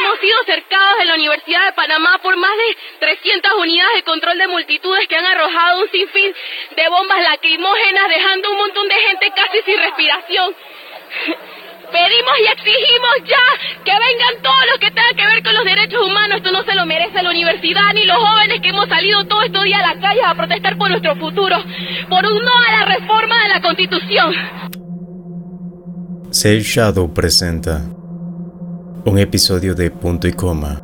Hemos sido cercados en la Universidad de Panamá por más de 300 unidades de control de multitudes que han arrojado un sinfín de bombas lacrimógenas, dejando un montón de gente casi sin respiración. Pedimos y exigimos ya que vengan todos los que tengan que ver con los derechos humanos. Esto no se lo merece la universidad ni los jóvenes que hemos salido todos estos días a las calles a protestar por nuestro futuro, por un no a la reforma de la Constitución. Save presenta un episodio de Punto y Coma.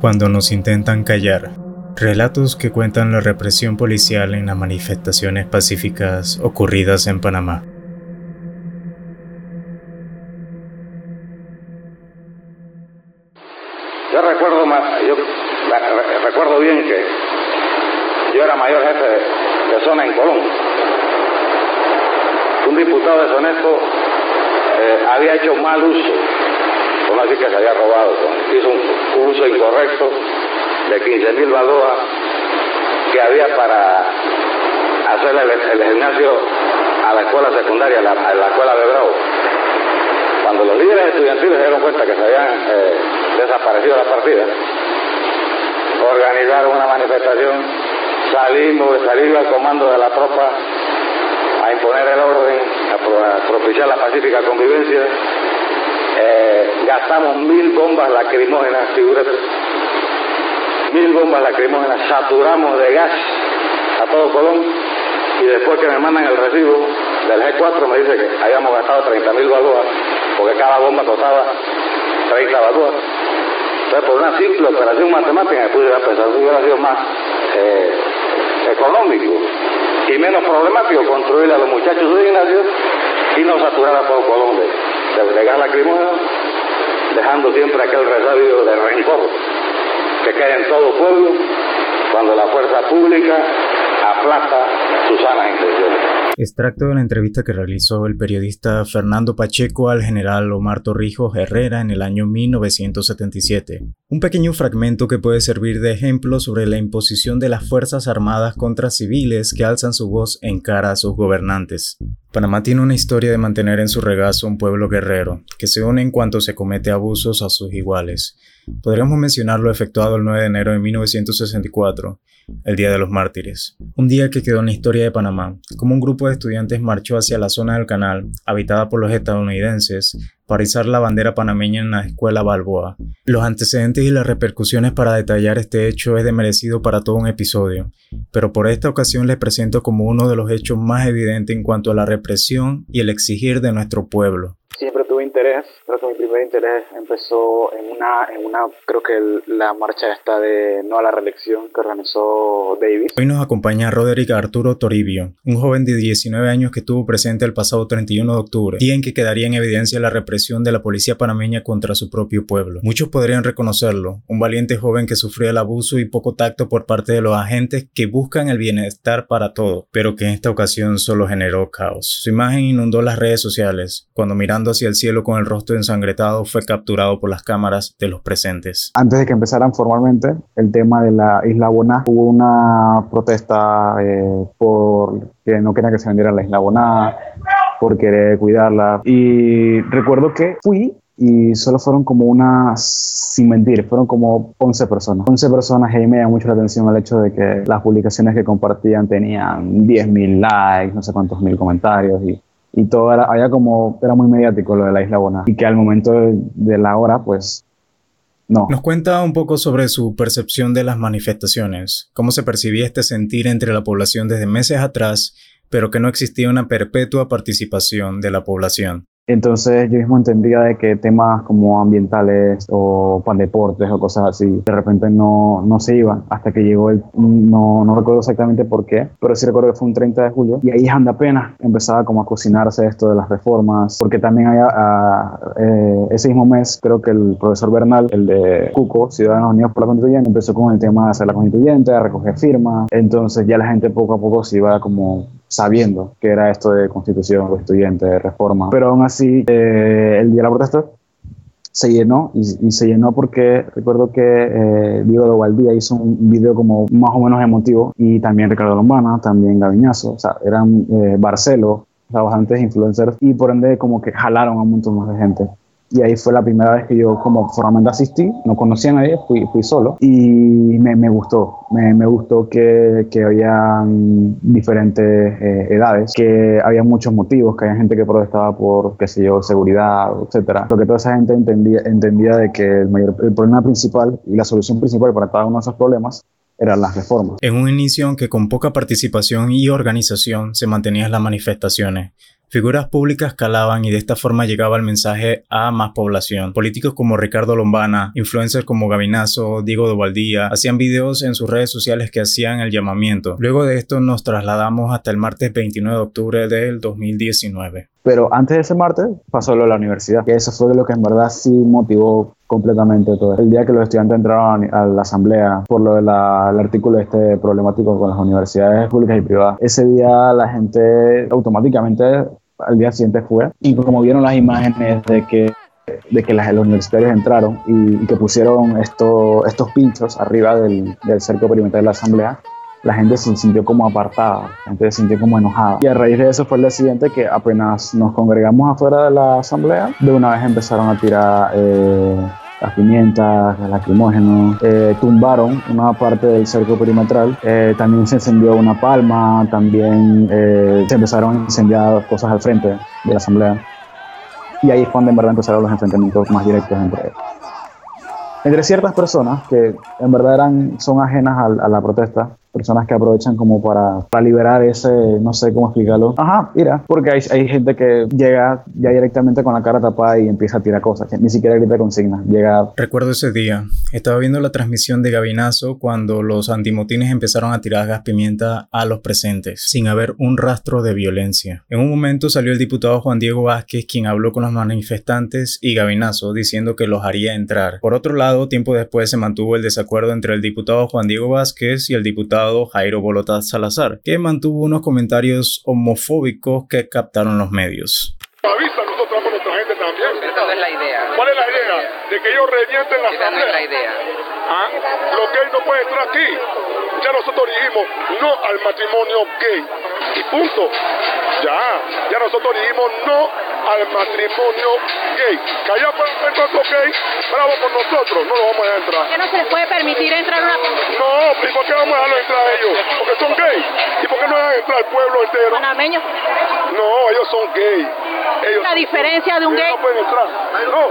Cuando nos intentan callar, relatos que cuentan la represión policial en las manifestaciones pacíficas ocurridas en Panamá. Yo recuerdo, yo recuerdo bien que yo era mayor jefe de, zona en Colón. Un diputado deshonesto eh, había hecho mal uso, así que se había robado, hizo un, uso incorrecto de 15 mil balboas que había para hacer el, gimnasio a la escuela secundaria, la, a la escuela de Bravo. Cuando los líderes estudiantiles se dieron cuenta que se habían eh, desaparecido la partida, organizaron una manifestación, salimos, salimos al comando de la tropa a imponer el orden, a, propiciar la pacífica convivencia. Eh, gastamos mil bombas lacrimógenas, figúrate, mil bombas lacrimógenas, saturamos de gas a todo Colón y después que me mandan el recibo del G4 me dice que habíamos gastado 30 mil balboas porque cada bomba costaba 30 balboas. Entonces, por una simple operación matemática, me pudiera pensar que hubiera sido más eh, económico y menos problemático construir a los muchachos de Ignacio y no saturar a todo Colombia de, de gas lacrimógeno, dejando siempre aquel resabio de rencor que queda en todo pueblo cuando la fuerza pública Extracto de la entrevista que realizó el periodista Fernando Pacheco al general Omar Torrijos Herrera en el año 1977. Un pequeño fragmento que puede servir de ejemplo sobre la imposición de las Fuerzas Armadas contra civiles que alzan su voz en cara a sus gobernantes. Panamá tiene una historia de mantener en su regazo un pueblo guerrero, que se une en cuanto se comete abusos a sus iguales. Podríamos mencionar lo efectuado el 9 de enero de 1964, el Día de los Mártires, un día que quedó en la historia de Panamá, como un grupo de estudiantes marchó hacia la zona del canal, habitada por los estadounidenses, para izar la bandera panameña en la escuela Balboa. Los antecedentes y las repercusiones para detallar este hecho es de merecido para todo un episodio, pero por esta ocasión les presento como uno de los hechos más evidentes en cuanto a la represión y el exigir de nuestro pueblo interés, creo que mi primer interés empezó en una, en una creo que la marcha esta de no a la reelección que organizó Davis. Hoy nos acompaña Roderick Arturo Toribio, un joven de 19 años que estuvo presente el pasado 31 de octubre, día en que quedaría en evidencia la represión de la policía panameña contra su propio pueblo. Muchos podrían reconocerlo, un valiente joven que sufrió el abuso y poco tacto por parte de los agentes que buscan el bienestar para todos, pero que en esta ocasión solo generó caos. Su imagen inundó las redes sociales, cuando mirando hacia el cielo con el rostro ensangretado fue capturado por las cámaras de los presentes. Antes de que empezaran formalmente el tema de la isla Boná, hubo una protesta eh, por que no querían que se vendiera la isla Boná, por querer cuidarla. Y recuerdo que fui y solo fueron como unas, sin mentir, fueron como 11 personas. 11 personas y me llamó mucho la atención el hecho de que las publicaciones que compartían tenían 10.000 likes, no sé cuántos mil comentarios y y todo era, había como, era muy mediático lo de la Isla Bona y que al momento de, la hora, pues no. Nos cuenta un poco sobre su percepción de las manifestaciones, cómo se percibía este sentir entre la población desde meses atrás, pero que no existía una perpetua participación de la población. Entonces yo mismo entendía de que temas como ambientales o pan deportes o cosas así, de repente no, no se iban hasta que llegó el, no, no recuerdo exactamente por qué, pero sí recuerdo que fue un 30 de julio y ahí anda apenas empezaba como a cocinarse esto de las reformas, porque también había, eh, ese mismo mes creo que el profesor Bernal, el de Cuco, Ciudadanos Unidos por la Constituyente, empezó con el tema de hacer la constituyente, de recoger firmas, entonces ya la gente poco a poco se iba como sabiendo que era esto de constitución, constituyente, de reforma. Pero aún así, eh, el día de la protesta se llenó y, se llenó porque recuerdo que eh, Diego de Valdía hizo un video como más o menos emotivo y también Ricardo Lombana, también Gaviñazo, o sea, eran eh, Barcelo, o sea, influencers y por ende como que jalaron a un montón más de gente. Y ahí fue la primera vez que yo como formalmente asistí, no conocía a nadie, fui, solo y me, gustó, me, gustó que, que había diferentes eh, edades, que había muchos motivos, que había gente que protestaba por, qué sé yo, seguridad, etcétera, porque toda esa gente entendía, entendía de que el, el problema principal y la solución principal para cada uno de esos problemas eran las reformas. En un inicio, aunque con poca participación y organización, se mantenían las manifestaciones. Figuras públicas calaban y de esta forma llegaba el mensaje a más población. Políticos como Ricardo Lombana, influencers como Gabinazo, Diego de Valdía, hacían videos en sus redes sociales que hacían el llamamiento. Luego de esto nos trasladamos hasta el martes 29 de octubre del 2019. Pero antes de ese martes pasó lo de la universidad, que eso fue lo que en verdad sí motivó completamente todo. El día que los estudiantes entraron a la asamblea por lo del artículo este problemático con las universidades públicas y privadas, ese día la gente automáticamente al día siguiente fue y como vieron las imágenes de que de que las, los universitarios entraron y, que pusieron esto, estos pinchos arriba del, del cerco perimetral de la asamblea, la gente se sintió como apartada, la gente se sintió como enojada. Y a raíz de eso fue el día siguiente que apenas nos congregamos afuera de la asamblea, de una vez empezaron a tirar eh, las pimientas, los lacrimógenos, eh, tumbaron una parte del cerco perimetral, eh, también se encendió una palma, también se empezaron a incendiar cosas al frente de la asamblea. Y ahí es cuando en verdad empezaron los enfrentamientos más directos entre entre ciertas personas que en verdad eran, son ajenas a la protesta personas que aprovechan como para, para liberar ese, no sé cómo explicarlo. Ajá, mira, porque hay, hay gente que llega ya directamente con la cara tapada y empieza a tirar cosas, ni siquiera grita consigna, llega... Recuerdo ese día, estaba viendo la transmisión de Gabinazo cuando los antimotines empezaron a tirar gas pimienta a los presentes, sin haber un rastro de violencia. En un momento salió el diputado Juan Diego Vázquez, quien habló con los manifestantes y Gabinazo, diciendo que los haría entrar. Por otro lado, tiempo después se mantuvo el desacuerdo entre el diputado Juan Diego Vázquez y el diputado Jairo Bolota Salazar, que mantuvo unos comentarios homofóbicos que captaron los medios. Avisa, nosotros a nuestra gente también. Esa no es la idea. ¿Cuál es la idea? De que ellos revienten la Esa no es la idea. ¿Ah? No entrar aquí. Ya nosotros dijimos no al matrimonio gay. Y punto. Ya. Ya nosotros dijimos no al matrimonio gay. Que allá pueden entrar los gays, bravo por nosotros, no lo vamos a entrar. ¿Por qué no se les puede permitir entrar una... No, ¿y por qué vamos a dejarlo entrar a ellos? Porque son gays. ¿Y por qué no dejan entrar al pueblo entero? Panameños. No, ellos son gays. Ellos, La diferencia de un gay... no pueden entrar. No,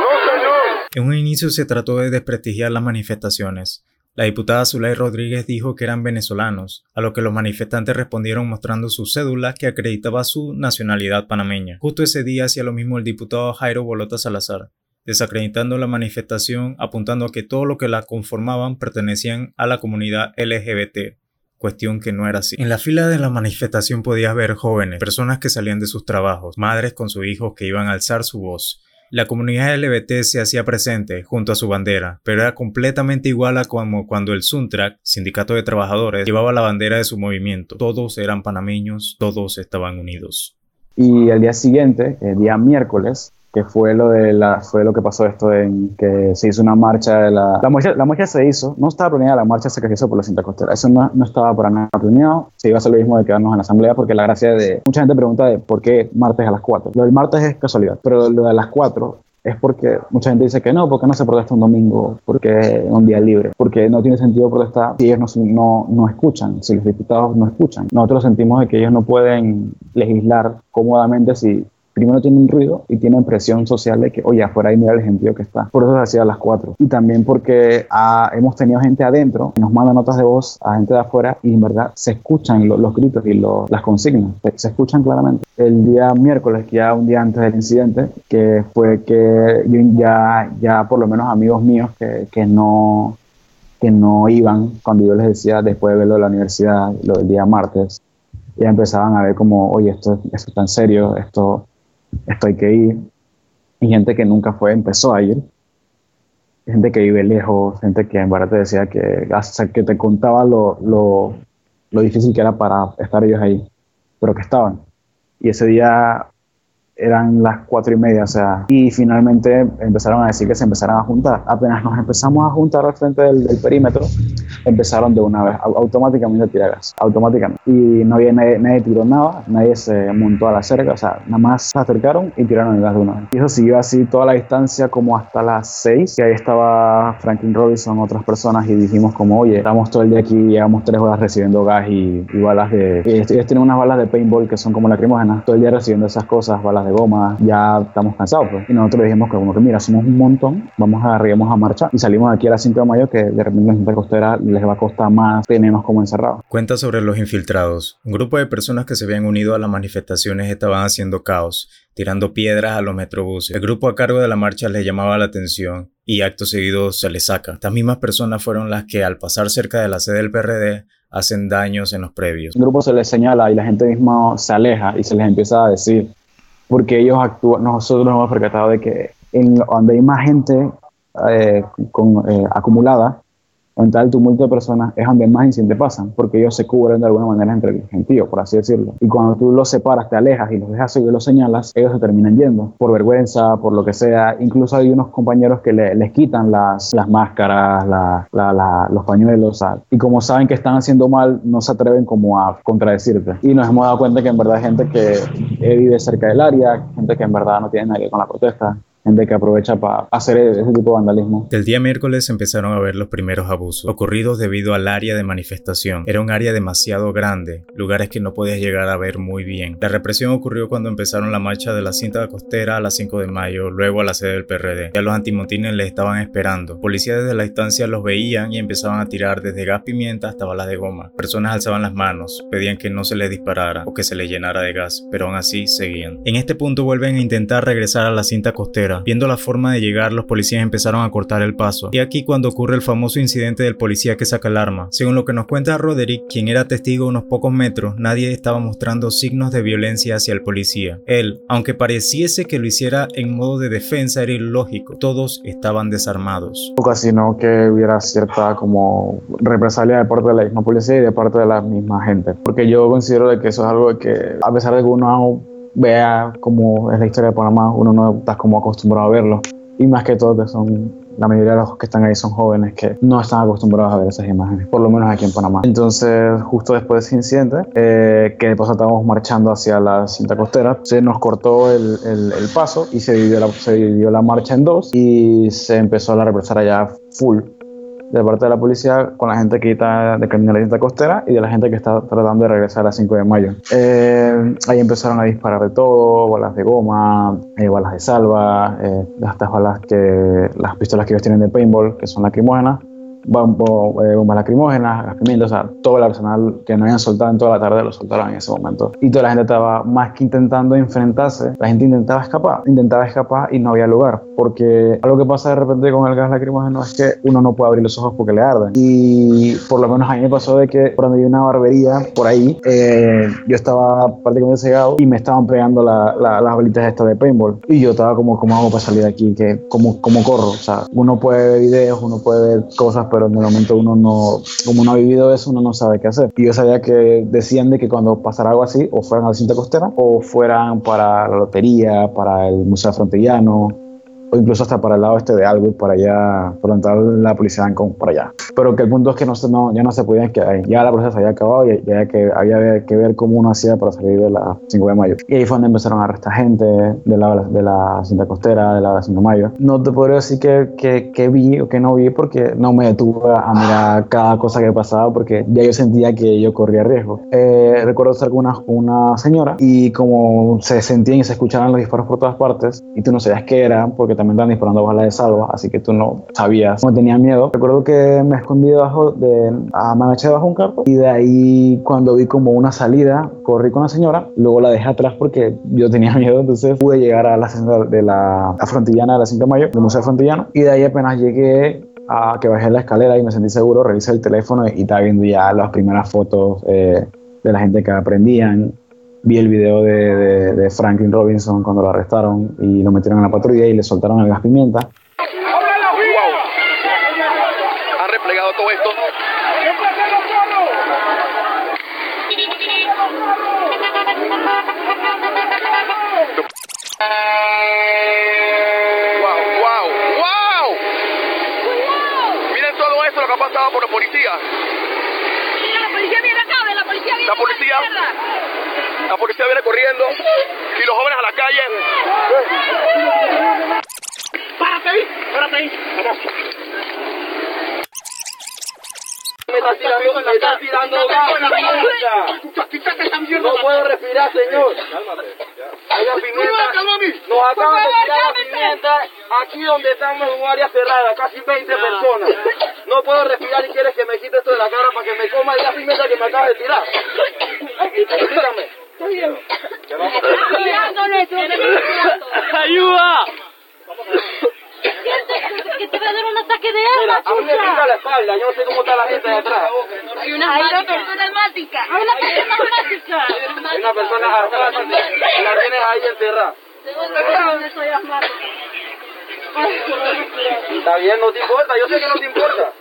no señor. En un inicio se trató de desprestigiar las manifestaciones. La diputada Zulay Rodríguez dijo que eran venezolanos, a lo que los manifestantes respondieron mostrando su cédula que acreditaba su nacionalidad panameña. Justo ese día hacía lo mismo el diputado Jairo Bolota Salazar, desacreditando la manifestación, apuntando a que todo lo que la conformaban pertenecían a la comunidad LGBT, cuestión que no era así. En la fila de la manifestación podías ver jóvenes, personas que salían de sus trabajos, madres con sus hijos que iban a alzar su voz. La comunidad LGBT se hacía presente junto a su bandera, pero era completamente igual a como cuando el Suntrack, sindicato de trabajadores, llevaba la bandera de su movimiento. Todos eran panameños, todos estaban unidos. Y el día siguiente, el día miércoles, que fue lo de la, fue lo que pasó esto en que se hizo una marcha de la la marcha, la marcha se hizo no estaba planeada la marcha se hizo por la cinta costera. Eso no, no estaba para nada planeado. Se iba a hacer lo mismo de quedarnos en la asamblea porque la gracia de mucha gente pregunta de por qué martes a las 4 lo del martes es casualidad pero lo de las 4 es porque mucha gente dice que no, porque no se protesta un domingo, porque es un día libre, porque no tiene sentido protestar si ellos no, no, no escuchan, si los diputados no escuchan. Nosotros sentimos de que ellos no pueden legislar cómodamente si primero tienen ruido y tienen presión social de que, oye, afuera hay mira el gentío que está. Por eso se hacía a las 4. Y también porque ah, hemos tenido gente adentro que nos manda notas de voz a gente de afuera y en verdad se escuchan lo- los gritos y las consignas, se, escuchan claramente. El día miércoles, que ya un día antes del incidente, que fue que ya, ya por lo menos amigos míos que, que no que no iban cuando yo les decía después de verlo de la universidad, lo del día martes, ya empezaban a ver como, oye, esto, esto está en serio, esto, esto hay que ir. Y gente que nunca fue empezó a ir. Gente que vive lejos, gente que en verdad te decía que, hasta que te contaba lo, lo, lo difícil que era para estar ellos ahí, pero que estaban. Y ese día eran las cuatro y media, o sea, y finalmente empezaron a decir que se empezaran a juntar. Apenas nos empezamos a juntar al frente del, perímetro, empezaron de una vez automáticamente a tirar gas, automáticamente. Y no había nadie, nadie, tiró nada, nadie se montó a la cerca, o sea, nada más se acercaron y tiraron el gas de una vez. Y eso siguió así toda la distancia como hasta las seis, que ahí estaba Franklin Robinson, otras personas, y dijimos como, oye, estamos todo el día aquí, llevamos tres horas recibiendo gas y, balas de... Ellos tienen unas balas de paintball que son como lacrimógenas, todo el día recibiendo esas cosas, balas de goma, ya estamos cansados. Pues. Y nosotros dijimos que como que mira, somos un montón, vamos a arribamos a marcha y salimos aquí a las 5 de mayo que de repente la gente costera les va a costar más tenernos como encerrados. Cuenta sobre los infiltrados. Un grupo de personas que se habían unido a las manifestaciones estaban haciendo caos, tirando piedras a los metrobuses. El grupo a cargo de la marcha les llamaba la atención y acto seguido se les saca. Estas mismas personas fueron las que al pasar cerca de la sede del PRD hacen daños en los previos. El grupo se les señala y la gente misma se aleja y se les empieza a decir, porque ellos actúan, nosotros nos hemos percatado de que en donde hay más gente eh, con, eh, acumulada, en tal tumulto de personas es donde más incidentes pasan, porque ellos se cubren de alguna manera entre el gentío, por así decirlo. Y cuando tú los separas, te alejas y los dejas y los señalas, ellos se terminan yendo, por vergüenza, por lo que sea. Incluso hay unos compañeros que les quitan las, las máscaras, los pañuelos, y como saben que están haciendo mal, no se atreven como a contradecirte. Y nos hemos dado cuenta que en verdad hay gente que vive cerca del área, gente que en verdad no tiene nada con la protesta, gente que aprovecha para hacer ese tipo de vandalismo. El día miércoles empezaron a ver los primeros abusos, ocurridos debido al área de manifestación. Era un área demasiado grande, lugares que no podías llegar a ver muy bien. La represión ocurrió cuando empezaron la marcha de la cinta costera a las 5 de mayo, luego a la sede del PRD. Ya los antimontines les estaban esperando. Policías desde la distancia los veían y empezaban a tirar desde gas pimienta hasta balas de goma. Personas alzaban las manos, pedían que no se les disparara o que se les llenara de gas, pero aún así seguían. En este punto vuelven a intentar regresar a la cinta costera Viendo la forma de llegar, los policías empezaron a cortar el paso. Y aquí cuando ocurre el famoso incidente del policía que saca el arma. Según lo que nos cuenta Roderick, quien era testigo unos pocos metros, nadie estaba mostrando signos de violencia hacia el policía. Él, aunque pareciese que lo hiciera en modo de defensa, era ilógico. Todos estaban desarmados. Casi no que hubiera cierta como represalia de parte de la misma policía y de parte de la misma gente. Porque yo considero de que eso es algo que, a pesar de que uno vea cómo es la historia de Panamá, uno no está como acostumbrado a verlo. Y más que todo que son, la mayoría de los que están ahí son jóvenes que no están acostumbrados a ver esas imágenes, por lo menos aquí en Panamá. Entonces, justo después de ese incidente, eh, que después estábamos marchando hacia la cinta costera, se nos cortó el, el, paso y se dividió, la, se dividió la marcha en dos y se empezó a represar allá full de parte de la policía con la gente que está de camino a la cinta costera y de la gente que está tratando de regresar a las 5 de mayo. Eh, ahí empezaron a disparar de todo, balas de goma, eh, balas de salva, eh, estas balas que, las pistolas que ellos tienen de paintball, que son lacrimógenas, eh, bombas lacrimógenas, gas pimientos, o sea, todo el arsenal que no habían soltado en toda la tarde lo soltaron en ese momento. Y toda la gente estaba más que intentando enfrentarse, la gente intentaba escapar, intentaba escapar y no había lugar, porque algo que pasa de repente con el gas lacrimógeno es que uno no puede abrir los ojos porque le arden. Y por lo menos a mí me pasó de que donde hay una barbería, por ahí, eh, yo estaba prácticamente cegado y me estaban pegando las bolitas estas de paintball. Y yo estaba como, ¿cómo hago para salir de aquí? ¿Cómo, cómo corro? O sea, uno puede ver videos, uno puede ver cosas, pero en el momento uno no, como no ha vivido eso, uno no sabe qué hacer. Y yo sabía que decían de que cuando pasara algo así, o fueran a la cinta costera, o fueran para la lotería, para el Museo Frontillano, o incluso hasta para el lado este de Algo, para allá, por entrar la policía Ancon, para allá. Pero que el punto es que no, no, ya no se podían quedar. Ya la procesa se había acabado y ya que había que ver cómo uno hacía para salir de la 5 de mayo. Y ahí fue donde empezaron a arrestar gente de la, de la cinta costera, de la 5 de mayo. No te podría decir que, que, que, vi o que no vi porque no me detuve a mirar cada cosa que pasaba porque ya yo sentía que yo corría riesgo. Eh, recuerdo estar con una, una señora y como se sentían y se escuchaban los disparos por todas partes y tú no sabías qué eran porque también estaban disparando balas de salva, así que tú no sabías, no tenía miedo. Recuerdo que me escondí debajo de, a, me agaché debajo de un carro y de ahí cuando vi como una salida, corrí con la señora, luego la dejé atrás porque yo tenía miedo, entonces pude llegar a la de la Frontillana de la 5 de Mayo, del Museo Frontillano, y de ahí apenas llegué a que bajé la escalera y me sentí seguro, revisé el teléfono y estaba viendo ya las primeras fotos eh, de la gente que aprendían vi el video de, Franklin Robinson cuando lo arrestaron y lo metieron en la patrulla y le soltaron el gas pimienta. Wow. Han replegado todo esto. Miren todo esto lo que ha pasado por la policía. Mira, la policía viene acá, la policía viene La policía. La policía viene corriendo y los jóvenes a la calle. ¡Párate ahí! ¡Párate ahí! Me está tirando, me está tirando gas, No puedo respirar, señor. Hay la pimienta. Nos acaban de tirar la pimienta aquí donde estamos en un área cerrada, casi 20 personas. No puedo respirar y quieres que me quite esto de la cara para que me coma la pimienta que me acabas de tirar. Tírame. ¡Ayuda! Que te va a dar un ataque de asma, a mí me pica la espalda, yo no sé cómo está la gente de atrás. Hay una persona asmática. Hay una persona asmática. Hay una persona asmática, la tienes ahí enterrada. soy asmática. Está bien, no te importa, yo sé que no te importa.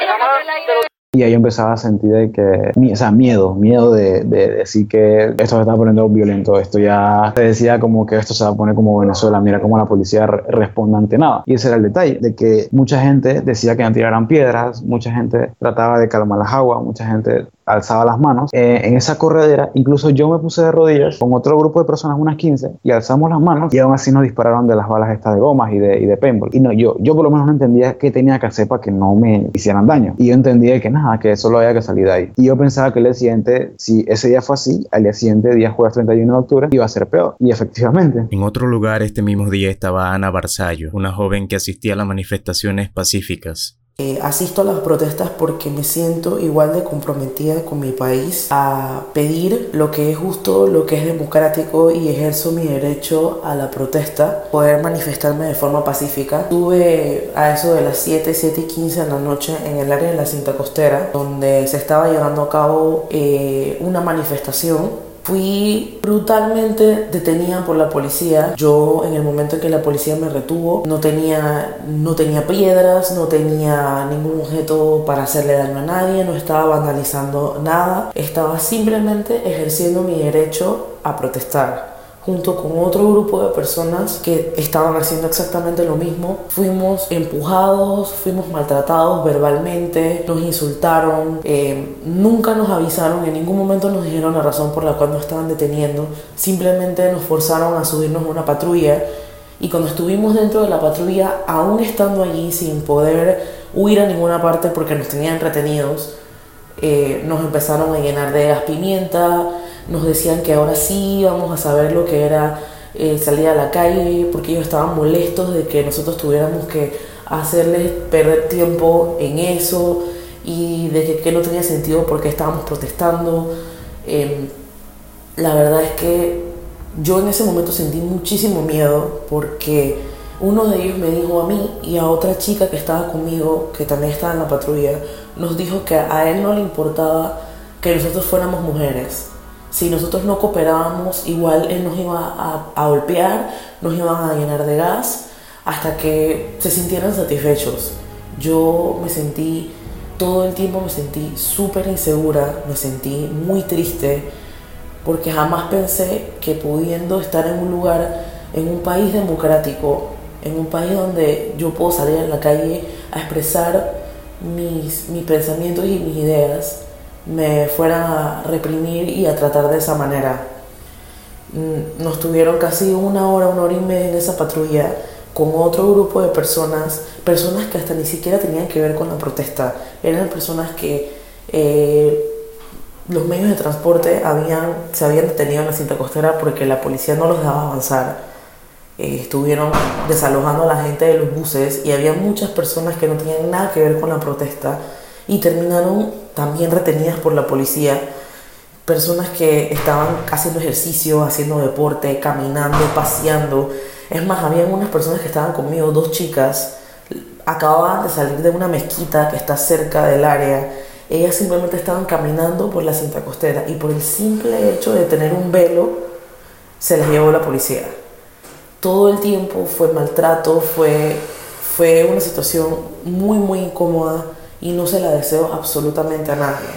Nada más te lo Y ahí empezaba a sentir que, o sea, miedo, miedo de, de decir que esto se estaba poniendo violento, esto ya se decía como que esto se va a poner como Venezuela, mira cómo la policía re- responde ante nada. Y ese era el detalle, de que mucha gente decía que no tiraran piedras, mucha gente trataba de calmar las aguas, mucha gente alzaba las manos. Eh, en esa corredera, incluso yo me puse de rodillas con otro grupo de personas, unas 15, y alzamos las manos y aún así nos dispararon de las balas estas de gomas y de, y de paintball. Y no, yo, yo por lo menos no entendía qué tenía que hacer para que no me hicieran daño. Y yo entendía que nada, que solo había que salir de ahí. Y yo pensaba que el día siguiente, si ese día fue así, al día siguiente, día jueves 31 de octubre, iba a ser peor. Y efectivamente. En otro lugar este mismo día estaba Ana Barzallo, una joven que asistía a las manifestaciones pacíficas. Eh, asisto a las protestas porque me siento igual de comprometida con mi país a pedir lo que es justo, lo que es democrático y ejerzo mi derecho a la protesta, poder manifestarme de forma pacífica. Estuve a eso de las 7, 7 y 15 de la noche en el área de la cinta costera, donde se estaba llevando a cabo eh, una manifestación Fui brutalmente detenida por la policía. Yo en el momento en que la policía me retuvo no tenía, no tenía piedras, no tenía ningún objeto para hacerle daño a nadie, no estaba vandalizando nada. Estaba simplemente ejerciendo mi derecho a protestar junto con otro grupo de personas que estaban haciendo exactamente lo mismo. Fuimos empujados, fuimos maltratados verbalmente, nos insultaron, eh, nunca nos avisaron, en ningún momento nos dijeron la razón por la cual nos estaban deteniendo, simplemente nos forzaron a subirnos a una patrulla y cuando estuvimos dentro de la patrulla, aún estando allí sin poder huir a ninguna parte porque nos tenían retenidos, eh, nos empezaron a llenar de gas pimienta, nos decían que ahora sí íbamos a saber lo que era eh, salir a la calle, porque ellos estaban molestos de que nosotros tuviéramos que hacerles perder tiempo en eso y de que, que no tenía sentido porque estábamos protestando. Eh, la verdad es que yo en ese momento sentí muchísimo miedo porque uno de ellos me dijo a mí y a otra chica que estaba conmigo, que también estaba en la patrulla, nos dijo que a él no le importaba que nosotros fuéramos mujeres. Si nosotros no cooperábamos, igual él nos iba a, golpear, nos iban a llenar de gas hasta que se sintieran satisfechos. Yo me sentí, todo el tiempo me sentí súper insegura, me sentí muy triste, porque jamás pensé que pudiendo estar en un lugar, en un país democrático, en un país donde yo puedo salir a la calle a expresar mis, mis pensamientos y mis ideas, me fueran a reprimir y a tratar de esa manera. Mm, Nos tuvieron casi una hora, una hora y media en esa patrulla con otro grupo de personas, personas que hasta ni siquiera tenían que ver con la protesta, eran personas que eh, los medios de transporte habían, se habían detenido en la cinta costera porque la policía no los dejaba avanzar. Eh, estuvieron desalojando a la gente de los buses y había muchas personas que no tenían nada que ver con la protesta y terminaron también retenidas por la policía. Personas que estaban haciendo ejercicio, haciendo deporte, caminando, paseando. Es más, había unas personas que estaban conmigo, dos chicas, acababan de salir de una mezquita que está cerca del área. Ellas simplemente estaban caminando por la cinta costera y por el simple hecho de tener un velo se las llevó la policía. Todo el tiempo fue maltrato, fue, fue una situación muy, muy incómoda y no se la deseo absolutamente a nadie.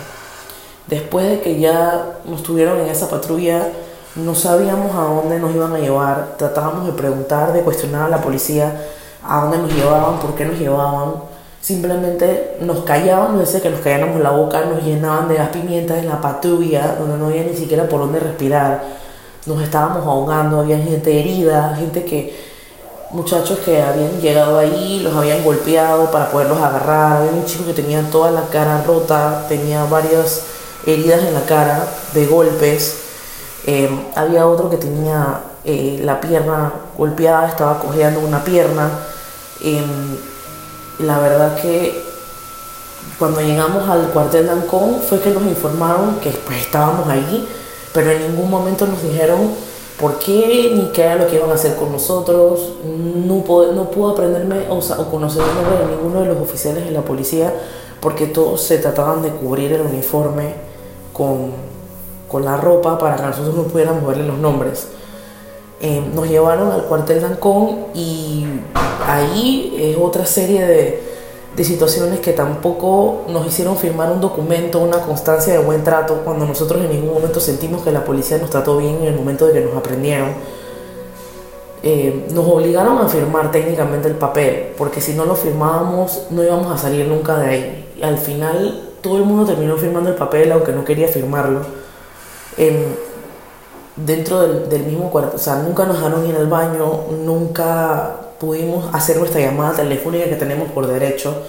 Después de que ya nos tuvieron en esa patrulla, no sabíamos a dónde nos iban a llevar, tratábamos de preguntar, de cuestionar a la policía a dónde nos llevaban, por qué nos llevaban, simplemente nos callaban, nos que nos calláramos la boca, nos llenaban de gas pimienta en la patrulla, donde no había ni siquiera por dónde respirar, nos estábamos ahogando, había gente herida, gente que, muchachos que habían llegado ahí, los habían golpeado para poderlos agarrar, había un chico que tenía toda la cara rota, tenía varias heridas en la cara de golpes, eh, había otro que tenía eh, la pierna golpeada, estaba cojeando una pierna. Em, la verdad que cuando llegamos al cuartel de Ancón fue que nos informaron que pues, estábamos ahí, pero en ningún momento nos dijeron por qué ni qué era lo que iban a hacer con nosotros. No, pude, no pude aprenderme o, o conocer el nombre de ninguno de los oficiales de la policía porque todos se trataban de cubrir el uniforme con, con la ropa para que nosotros no pudiéramos verle los nombres. Eh, nos llevaron al cuartel de Ancón y ahí es otra serie de, de, situaciones que tampoco nos hicieron firmar un documento, una constancia de buen trato, cuando nosotros en ningún momento sentimos que la policía nos trató bien en el momento de que nos aprendieron. Eh, nos obligaron a firmar técnicamente el papel, porque si no lo firmábamos no íbamos a salir nunca de ahí. Al final todo el mundo terminó firmando el papel, aunque no quería firmarlo dentro del, mismo cuarto, o sea, nunca nos dejaron ir al baño, nunca pudimos hacer nuestra llamada telefónica que tenemos por derecho.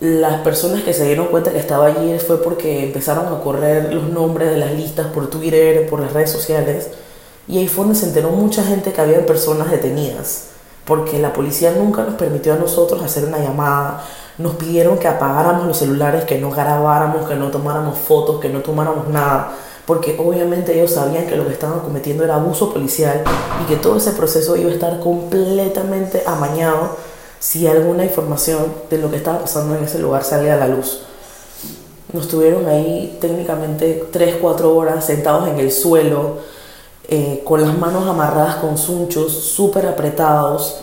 Las personas que se dieron cuenta que estaba allí fue porque empezaron a correr los nombres de las listas por Twitter, por las redes sociales, y ahí fue donde se enteró mucha gente que había personas detenidas, porque la policía nunca nos permitió a nosotros hacer una llamada, nos pidieron que apagáramos los celulares, que no grabáramos, que no tomáramos fotos, que no tomáramos nada, porque obviamente ellos sabían que lo que estaban cometiendo era abuso policial y que todo ese proceso iba a estar completamente amañado si alguna información de lo que estaba pasando en ese lugar salía a la luz. Nos tuvieron ahí técnicamente 3-4 horas sentados en el suelo, eh, con las manos amarradas con sunchos, súper apretados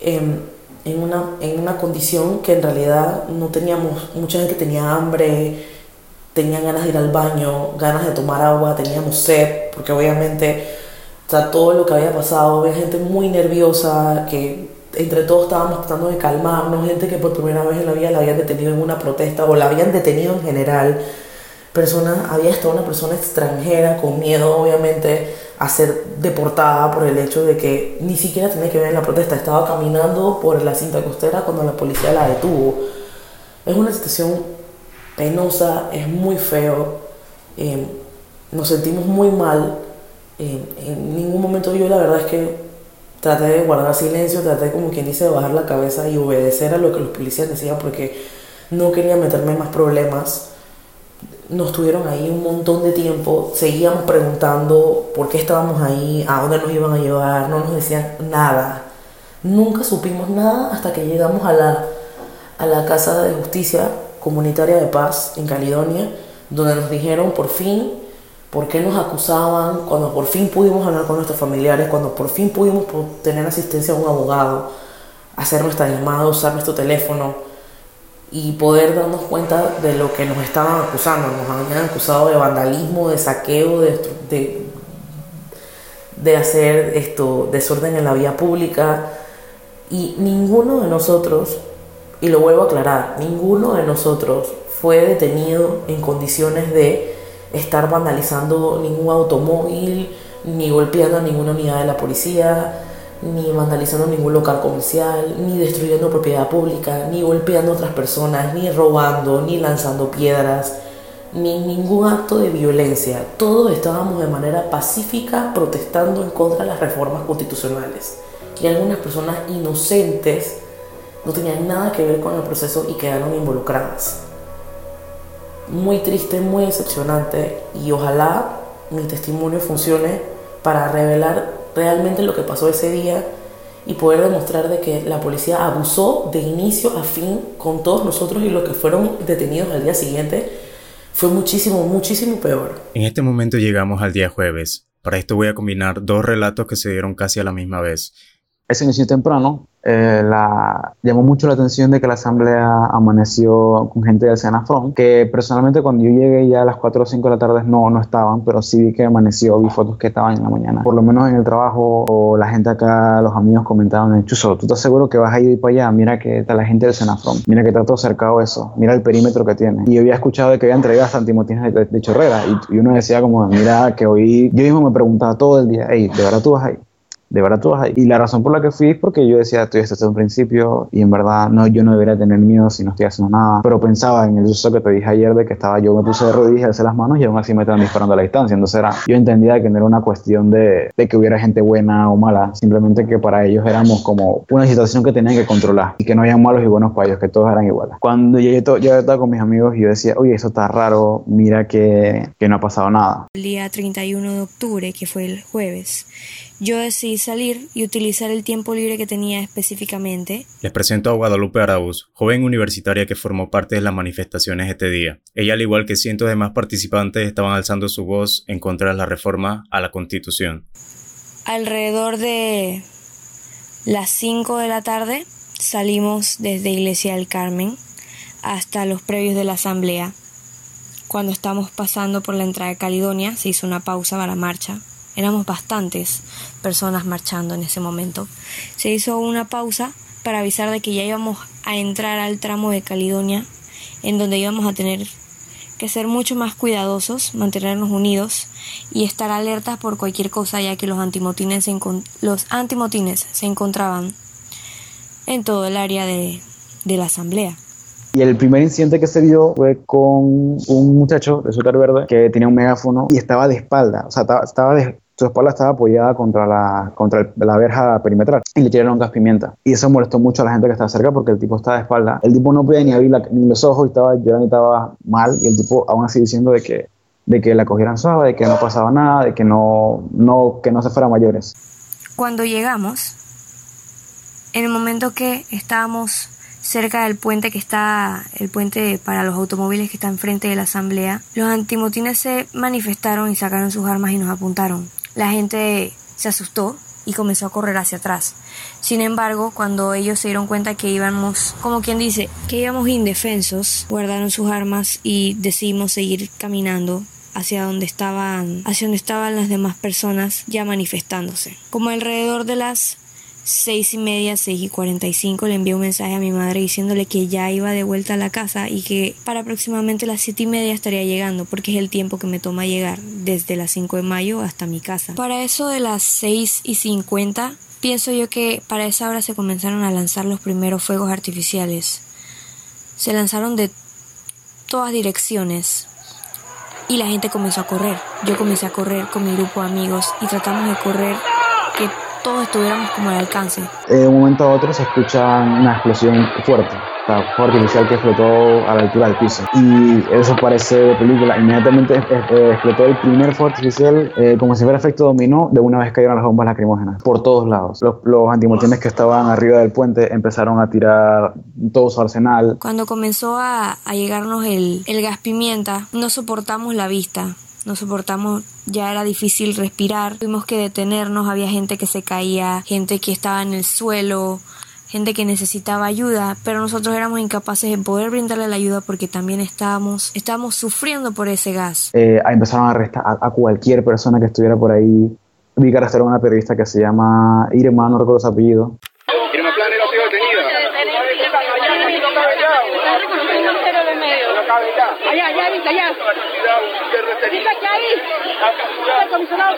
en una, en una condición que en realidad no teníamos, mucha gente tenía hambre, tenía ganas de ir al baño, ganas de tomar agua, teníamos sed, porque obviamente o todo lo que había pasado, había gente muy nerviosa, que entre todos estábamos tratando de calmarnos, gente que por primera vez en la vida la habían detenido en una protesta o la habían detenido en general, personas, había hasta una persona extranjera con miedo obviamente a ser deportada por el hecho de que ni siquiera tenía que ver en la protesta, estaba caminando por la cinta costera cuando la policía la detuvo. Es una situación penosa, es muy feo, eh, nos sentimos muy mal. Eh, en ningún momento yo la verdad es que traté de guardar silencio, traté como quien dice de bajar la cabeza y obedecer a lo que los policías decían porque no quería meterme en más problemas nos tuvieron ahí un montón de tiempo, seguíamos preguntando por qué estábamos ahí, a dónde nos iban a llevar, no nos decían nada. Nunca supimos nada hasta que llegamos a la, a la Casa de Justicia Comunitaria de Paz en Caledonia, donde nos dijeron por fin por qué nos acusaban, cuando por fin pudimos hablar con nuestros familiares, cuando por fin pudimos tener asistencia a un abogado, hacer nuestra llamada, usar nuestro teléfono y poder darnos cuenta de lo que nos estaban acusando. Nos habían acusado de vandalismo, de saqueo, de, de, de hacer esto, desorden en la vía pública. Y ninguno de nosotros, y lo vuelvo a aclarar, ninguno de nosotros fue detenido en condiciones de estar vandalizando ningún automóvil, ni golpeando a ninguna unidad de la policía, ni vandalizando ningún local comercial, ni destruyendo propiedad pública, ni golpeando a otras personas, ni robando, ni lanzando piedras, ni ningún acto de violencia. Todos estábamos de manera pacífica protestando en contra de las reformas constitucionales. Y algunas personas inocentes no tenían nada que ver con el proceso y quedaron involucradas. Muy triste, muy decepcionante y ojalá mi testimonio funcione para revelar realmente lo que pasó ese día y poder demostrar de que la policía abusó de inicio a fin con todos nosotros y los que fueron detenidos al día siguiente fue muchísimo, muchísimo peor. En este momento llegamos al día jueves. Para esto voy a combinar dos relatos que se dieron casi a la misma vez. Ese inicio temprano eh, la, llamó mucho la atención de que la asamblea amaneció con gente del Senafrón, que personalmente cuando yo llegué ya a las 4 o 5 de la tarde no, no estaban, pero sí vi que amaneció, vi fotos que estaban en la mañana. Por lo menos en el trabajo o la gente acá, los amigos comentaban, Chuso, ¿tú estás seguro que vas a ir para allá? Mira que está la gente del Senafrón, mira que está todo cercado eso, mira el perímetro que tiene. Y yo había escuchado de que había entregas antimotines de, de, Chorrera y, y, uno decía como, mira que hoy, yo mismo me preguntaba todo el día, hey, ¿de verdad tú vas ahí? De verdad ahí. Y la razón por la que fui es porque yo decía, estoy desde un principio y en verdad no, yo no debería tener miedo si no estoy haciendo nada. Pero pensaba en el uso que te dije ayer de que estaba yo me puse de rodillas, alcé las manos y aún así me estaban disparando a la distancia. Entonces era, yo entendía que no era una cuestión de, de que hubiera gente buena o mala, simplemente que para ellos éramos como una situación que tenían que controlar y que no había malos y buenos para ellos, que todos eran iguales. Cuando llegué, yo estaba con mis amigos y yo decía, oye, eso está raro, mira que, que no ha pasado nada. El día 31 de octubre, que fue el jueves, yo decidí salir y utilizar el tiempo libre que tenía específicamente. Les presento a Guadalupe Arauz, joven universitaria que formó parte de las manifestaciones este día. Ella, al igual que cientos de más participantes, estaban alzando su voz en contra de la reforma a la Constitución. Alrededor de las 5 de la tarde salimos desde Iglesia del Carmen hasta los previos de la Asamblea. Cuando estamos pasando por la entrada de Caledonia se hizo una pausa para la marcha éramos bastantes personas marchando en ese momento. Se hizo una pausa para avisar de que ya íbamos a entrar al tramo de Caledonia, en donde íbamos a tener que ser mucho más cuidadosos, mantenernos unidos y estar alertas por cualquier cosa, ya que los antimotines se, los antimotines se encontraban en todo el área de, de la asamblea. Y el primer incidente que se dio fue con un muchacho de Azúcar Verde que tenía un megáfono y estaba de espalda, o sea, estaba, estaba de, su espalda estaba apoyada contra la, contra la verja perimetral y le tiraron gas pimienta. Y eso molestó mucho a la gente que estaba cerca porque el tipo estaba de espalda. El tipo no podía ni abrir ni los ojos y estaba llorando y estaba mal. Y el tipo aún así diciendo de que, de que la cogieran suave, de que no pasaba nada, de que no, no, que no se fuera mayores. Cuando llegamos, en el momento que estábamos cerca del puente que está, el puente para los automóviles que está enfrente de la asamblea, los antimotines se manifestaron y sacaron sus armas y nos apuntaron. La gente se asustó y comenzó a correr hacia atrás. Sin embargo, cuando ellos se dieron cuenta que íbamos, como quien dice, que íbamos indefensos, guardaron sus armas y decidimos seguir caminando hacia donde estaban, hacia donde estaban las demás personas ya manifestándose. Como alrededor de las seis y media, seis y cuarenta y cinco le envié un mensaje a mi madre diciéndole que ya iba de vuelta a la casa y que para aproximadamente las siete y media estaría llegando porque es el tiempo que me toma llegar desde las 5 de mayo hasta mi casa. Para eso de las seis y cincuenta pienso yo que para esa hora se comenzaron a lanzar los primeros fuegos artificiales. Se lanzaron de todas direcciones y la gente comenzó a correr. Yo comencé a correr con mi grupo de amigos y tratamos de correr que todos estuviéramos como al alcance. De un momento a otro se escucha una explosión fuerte, artificial que explotó a la altura del piso. Y eso parece de película. Inmediatamente eh, explotó el primer fuego artificial eh, como si fuera efecto dominó, de una vez cayeron las bombas lacrimógenas por todos lados. Los, los antimotines que estaban arriba del puente empezaron a tirar todo su arsenal. Cuando comenzó a, a llegarnos el, el gas pimienta, no soportamos la vista no soportamos, ya era difícil respirar, tuvimos que detenernos, había gente que se caía, gente que estaba en el suelo, gente que necesitaba ayuda, pero nosotros éramos incapaces de poder brindarle la ayuda porque también estábamos, estábamos sufriendo por ese gas. Eh, empezaron a arrestar a, a, cualquier persona que estuviera por ahí. Vi que arrestaron a una periodista que se llama Irma, no recuerdo su apellido. Irma Planero ha sido detenida. Allá, allá, allá, allá. Dice que ahí. El comisionado.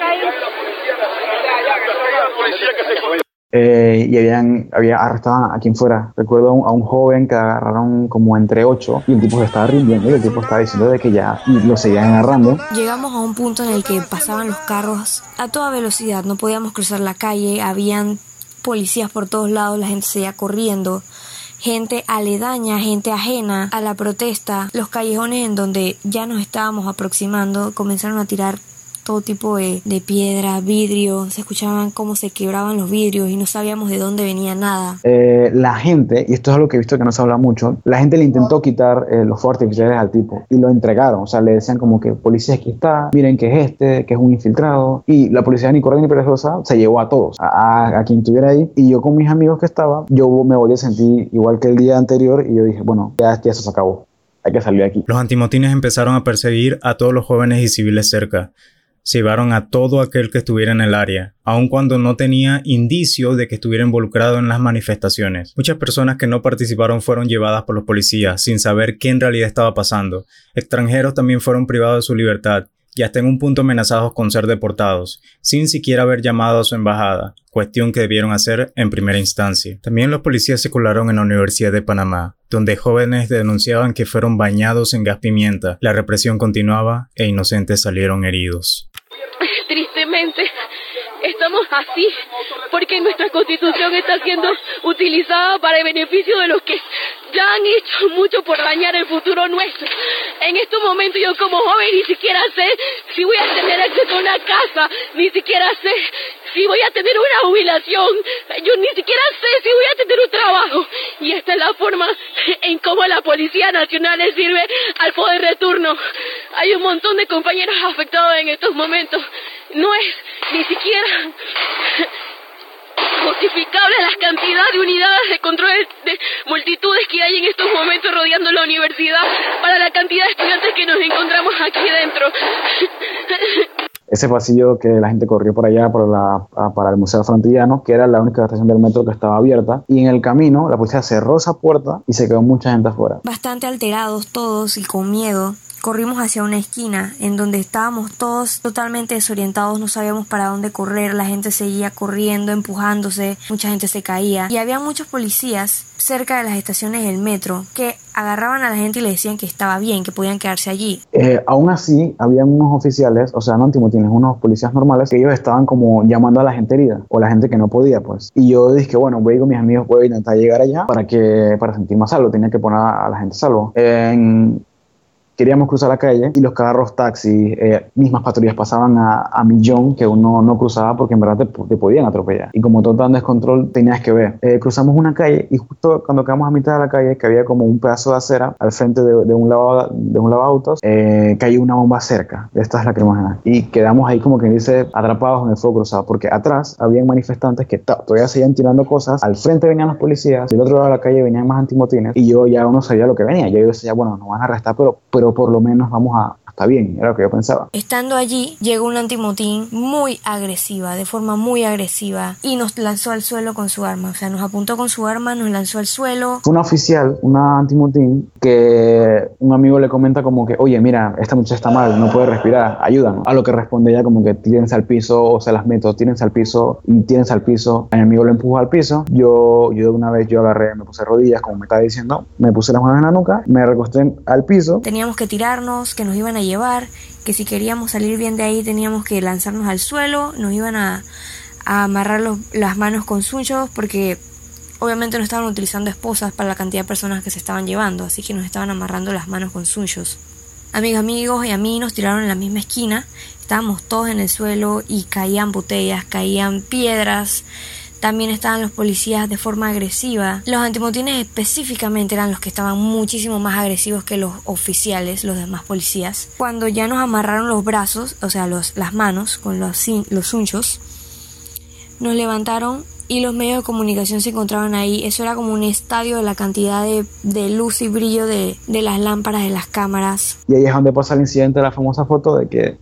Eh, y habían había arrestado a quien fuera. Recuerdo a un, a un, joven que agarraron como entre ocho y el tipo se estaba rindiendo y el tipo estaba diciendo de que ya lo seguían agarrando. Llegamos a un punto en el que pasaban los carros a toda velocidad, no podíamos cruzar la calle, habían policías por todos lados, la gente seguía corriendo gente aledaña, gente ajena a la protesta, los callejones en donde ya nos estábamos aproximando comenzaron a tirar todo tipo de, de piedra, vidrio, se escuchaban cómo se quebraban los vidrios y no sabíamos de dónde venía nada. Eh, la gente, y esto es algo que he visto que no se habla mucho, la gente le intentó quitar eh, los fuegos artificiales al tipo y lo entregaron, o sea, le decían como que policía aquí está, miren que es este, que es un infiltrado, y la policía ni correcta ni perezosa se llevó a todos, a, a, quien estuviera ahí, y yo con mis amigos que estaba, yo me volví a sentir igual que el día anterior y yo dije, bueno, ya, ya eso se acabó hay que salir de aquí. Los antimotines empezaron a perseguir a todos los jóvenes y civiles cerca. Se llevaron a todo aquel que estuviera en el área, aun cuando no tenía indicio de que estuviera involucrado en las manifestaciones. Muchas personas que no participaron fueron llevadas por los policías sin saber qué en realidad estaba pasando. Extranjeros también fueron privados de su libertad y hasta en un punto amenazados con ser deportados, sin siquiera haber llamado a su embajada, cuestión que debieron hacer en primera instancia. También los policías se colaron en la Universidad de Panamá, donde jóvenes denunciaban que fueron bañados en gas pimienta. La represión continuaba e inocentes salieron heridos. Estamos así porque nuestra constitución está siendo utilizada para el beneficio de los que ya han hecho mucho por dañar el futuro nuestro. En estos momentos yo como joven ni siquiera sé si voy a tener acceso a una casa, ni siquiera sé si voy a tener una jubilación, yo ni siquiera sé si voy a tener un trabajo. Y esta es la forma en cómo la Policía Nacional le sirve al poder de turno. Hay un montón de compañeros afectados en estos momentos. No es ni siquiera justificable la cantidad de unidades de control de multitudes que hay en estos momentos rodeando la universidad para la cantidad de estudiantes que nos encontramos aquí dentro. Ese pasillo que la gente corrió por allá por la, para el Museo Frontillano, que era la única estación del metro que estaba abierta, y en el camino la policía cerró esa puerta y se quedó mucha gente afuera. Bastante alterados todos y con miedo, corrimos hacia una esquina en donde estábamos todos totalmente desorientados, no sabíamos para dónde correr, la gente seguía corriendo, empujándose, mucha gente se caía y había muchos policías cerca de las estaciones del metro que agarraban a la gente y le decían que estaba bien, que podían quedarse allí. Eh, aún así, había unos oficiales, o sea, no antimotines, unos policías normales, que ellos estaban como llamando a la gente herida o la gente que no podía, pues. Y yo dije, bueno, voy con mis amigos, voy a intentar llegar allá para que para sentir más salvo, tenía que poner a la gente salvo. En, queríamos cruzar la calle y los carros, taxis, eh, mismas patrullas pasaban a, a, millón que uno no cruzaba porque en verdad te, podían atropellar. Y como todo tan descontrol, tenías que ver. Eh, cruzamos una calle y justo cuando quedamos a mitad de la calle, que había como un pedazo de acera al frente de, un lavado de un eh, cayó una bomba cerca de estas lacrimógenas. Y quedamos ahí como que dice atrapados en el fuego cruzado porque atrás habían manifestantes que todavía seguían tirando cosas, al frente venían los policías, del otro lado de la calle venían más antimotines y yo ya uno sabía lo que venía. Yo decía, bueno, nos van a arrestar, pero, pero por lo menos vamos a, está bien, era lo que yo pensaba. Estando allí, llegó un antimotín muy agresiva, de forma muy agresiva, y nos lanzó al suelo con su arma. O sea, nos apuntó con su arma, nos lanzó al suelo. Fue una oficial, una antimotín, que un amigo le comenta como que, oye, mira, esta muchacha está mal, no puede respirar, ayúdanos. A lo que responde ella como que tírense al piso, o se las meto, tírense al piso, y tírense al piso. Mi amigo lo empuja al piso. Yo, yo de una vez, yo agarré, me puse rodillas, como me estaba diciendo, me puse las manos en la nuca, me recosté al piso. Teníamos que tirarnos, que nos iban a llevar, que si queríamos salir bien de ahí teníamos que lanzarnos al suelo, nos iban a, amarrar las manos con suyos porque obviamente no estaban utilizando esposas para la cantidad de personas que se estaban llevando, así que nos estaban amarrando las manos con suyos. Amigos, amigos y a mí nos tiraron en la misma esquina, estábamos todos en el suelo y caían botellas, caían piedras, también estaban los policías de forma agresiva. Los antimotines específicamente eran los que estaban muchísimo más agresivos que los oficiales, los demás policías. Cuando ya nos amarraron los brazos, o sea, los, las manos con los, los unchos, nos levantaron y los medios de comunicación se encontraban ahí. Eso era como un estadio de la cantidad de, de luz y brillo de, de, las lámparas de las cámaras. Y ahí es donde pasa el incidente, la famosa foto de que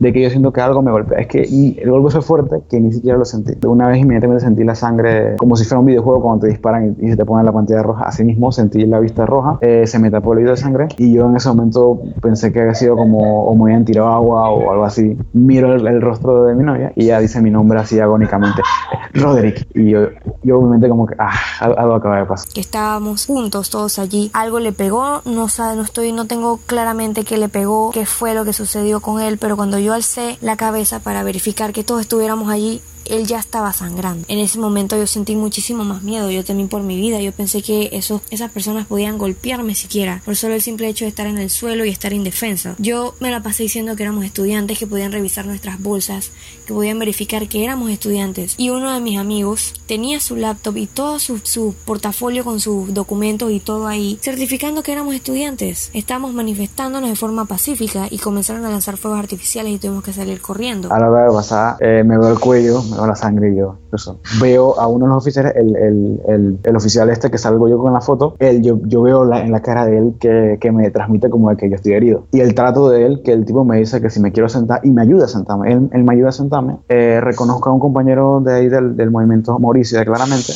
de que yo siento que algo me golpea. Es que y el golpe fue fuerte que ni siquiera lo sentí. De una vez inmediatamente sentí la sangre como si fuera un videojuego cuando te disparan y, se te ponen la pantalla roja. Así mismo sentí la vista roja, eh, se me tapó el oído de sangre y yo en ese momento pensé que había sido como o me habían tirado agua o algo así. Miro el, rostro de mi novia y ella dice mi nombre así agónicamente, Roderick. Y yo, yo obviamente como que, ah, algo acaba de pasar. Que estábamos juntos todos allí. Algo le pegó, no, no estoy, no tengo claramente qué le pegó, qué fue lo que sucedió con él, pero cuando yo alcé la cabeza para verificar que todos estuviéramos allí, él ya estaba sangrando. En ese momento yo sentí muchísimo más miedo, yo también por mi vida, yo pensé que eso, esas personas podían golpearme siquiera por solo el simple hecho de estar en el suelo y estar indefenso. Yo me la pasé diciendo que éramos estudiantes, que podían revisar nuestras bolsas, que podían verificar que éramos estudiantes. Y uno de mis amigos tenía su laptop y todo su, su portafolio con sus documentos y todo ahí, certificando que éramos estudiantes. Estábamos manifestándonos de forma pacífica y comenzaron a lanzar fuegos artificiales y tuvimos que salir corriendo. A la hora de pasar, eh, me veo el cuello, me la sangre y yo, eso. Veo a uno de los oficiales, el, el, el, el oficial este que salgo yo con la foto, él, yo, yo veo la, en la cara de él que, que, me transmite como de que yo estoy herido. Y el trato de él, que el tipo me dice que si me quiero sentar y me ayuda a sentarme, él, él me ayuda a sentarme, eh, reconozco a un compañero de ahí del, del movimiento Mauricio, claramente,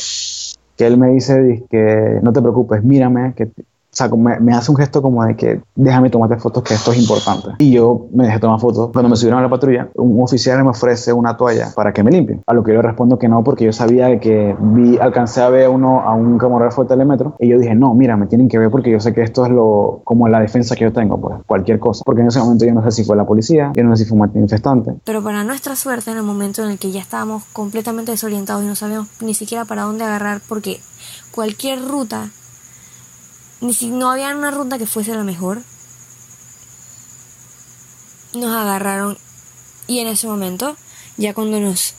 que él me dice que no te preocupes, mírame, que o sea, me, me, hace un gesto como de que déjame tomarte fotos, que esto es importante. Y yo me dejé tomar fotos. Cuando me subieron a la patrulla, un oficial me ofrece una toalla para que me limpie. A lo que yo respondo que no, porque yo sabía que vi, alcancé a ver uno, a un camarógrafo de telemetro. Y yo dije, no, mira, me tienen que ver porque yo sé que esto es lo, como la defensa que yo tengo, pues cualquier cosa. Porque en ese momento yo no sé si fue la policía, yo no sé si fue un manifestante. Pero para nuestra suerte, en el momento en el que ya estábamos completamente desorientados y no sabíamos ni siquiera para dónde agarrar, porque cualquier ruta ni si no había una ruta que fuese la mejor. Nos agarraron y en ese momento, ya cuando nos